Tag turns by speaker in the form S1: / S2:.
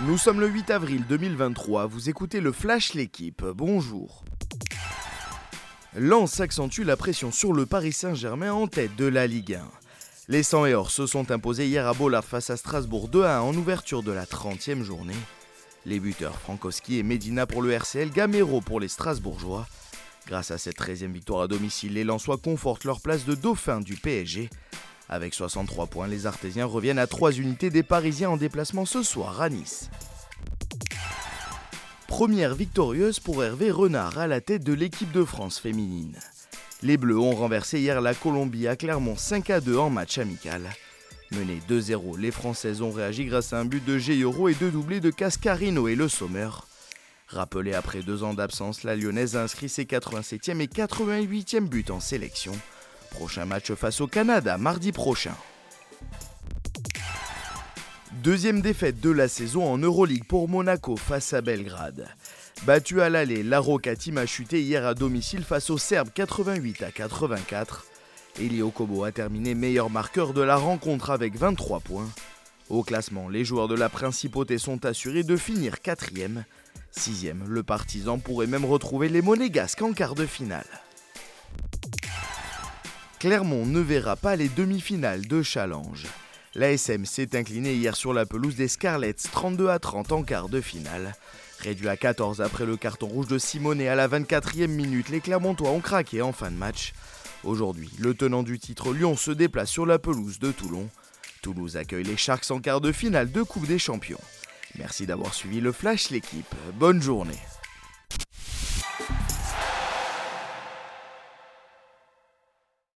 S1: Nous sommes le 8 avril 2023, vous écoutez le Flash L'équipe, bonjour. Lens accentue la pression sur le Paris Saint-Germain en tête de la Ligue 1. Les 100 et or se sont imposés hier à Bollard face à Strasbourg 2 1 en ouverture de la 30e journée. Les buteurs Frankowski et Medina pour le RCL, Gamero pour les Strasbourgeois. Grâce à cette 13e victoire à domicile, les Lensois confortent leur place de dauphin du PSG. Avec 63 points, les Artésiens reviennent à 3 unités des Parisiens en déplacement ce soir à Nice. Première victorieuse pour Hervé Renard à la tête de l'équipe de France féminine. Les Bleus ont renversé hier la Colombie à Clermont 5 à 2 en match amical. Menées 2-0, les Françaises ont réagi grâce à un but de Euro et deux doublés de Cascarino et Le Sommer. Rappelé après deux ans d'absence, la Lyonnaise a inscrit ses 87e et 88e buts en sélection. Prochain match face au Canada mardi prochain. Deuxième défaite de la saison en Euroleague pour Monaco face à Belgrade. Battu à l'aller, la Roca a chuté hier à domicile face aux Serbes 88 à 84. Elio Kobo a terminé meilleur marqueur de la rencontre avec 23 points. Au classement, les joueurs de la principauté sont assurés de finir quatrième. Sixième, le partisan pourrait même retrouver les Monégasques en quart de finale. Clermont ne verra pas les demi-finales de Challenge. L'ASM s'est incliné hier sur la pelouse des Scarlets 32 à 30 en quart de finale. Réduit à 14 après le carton rouge de Simonet à la 24e minute, les Clermontois ont craqué en fin de match. Aujourd'hui, le tenant du titre Lyon se déplace sur la pelouse de Toulon. Toulouse accueille les Sharks en quart de finale de Coupe des Champions. Merci d'avoir suivi le Flash l'équipe. Bonne journée.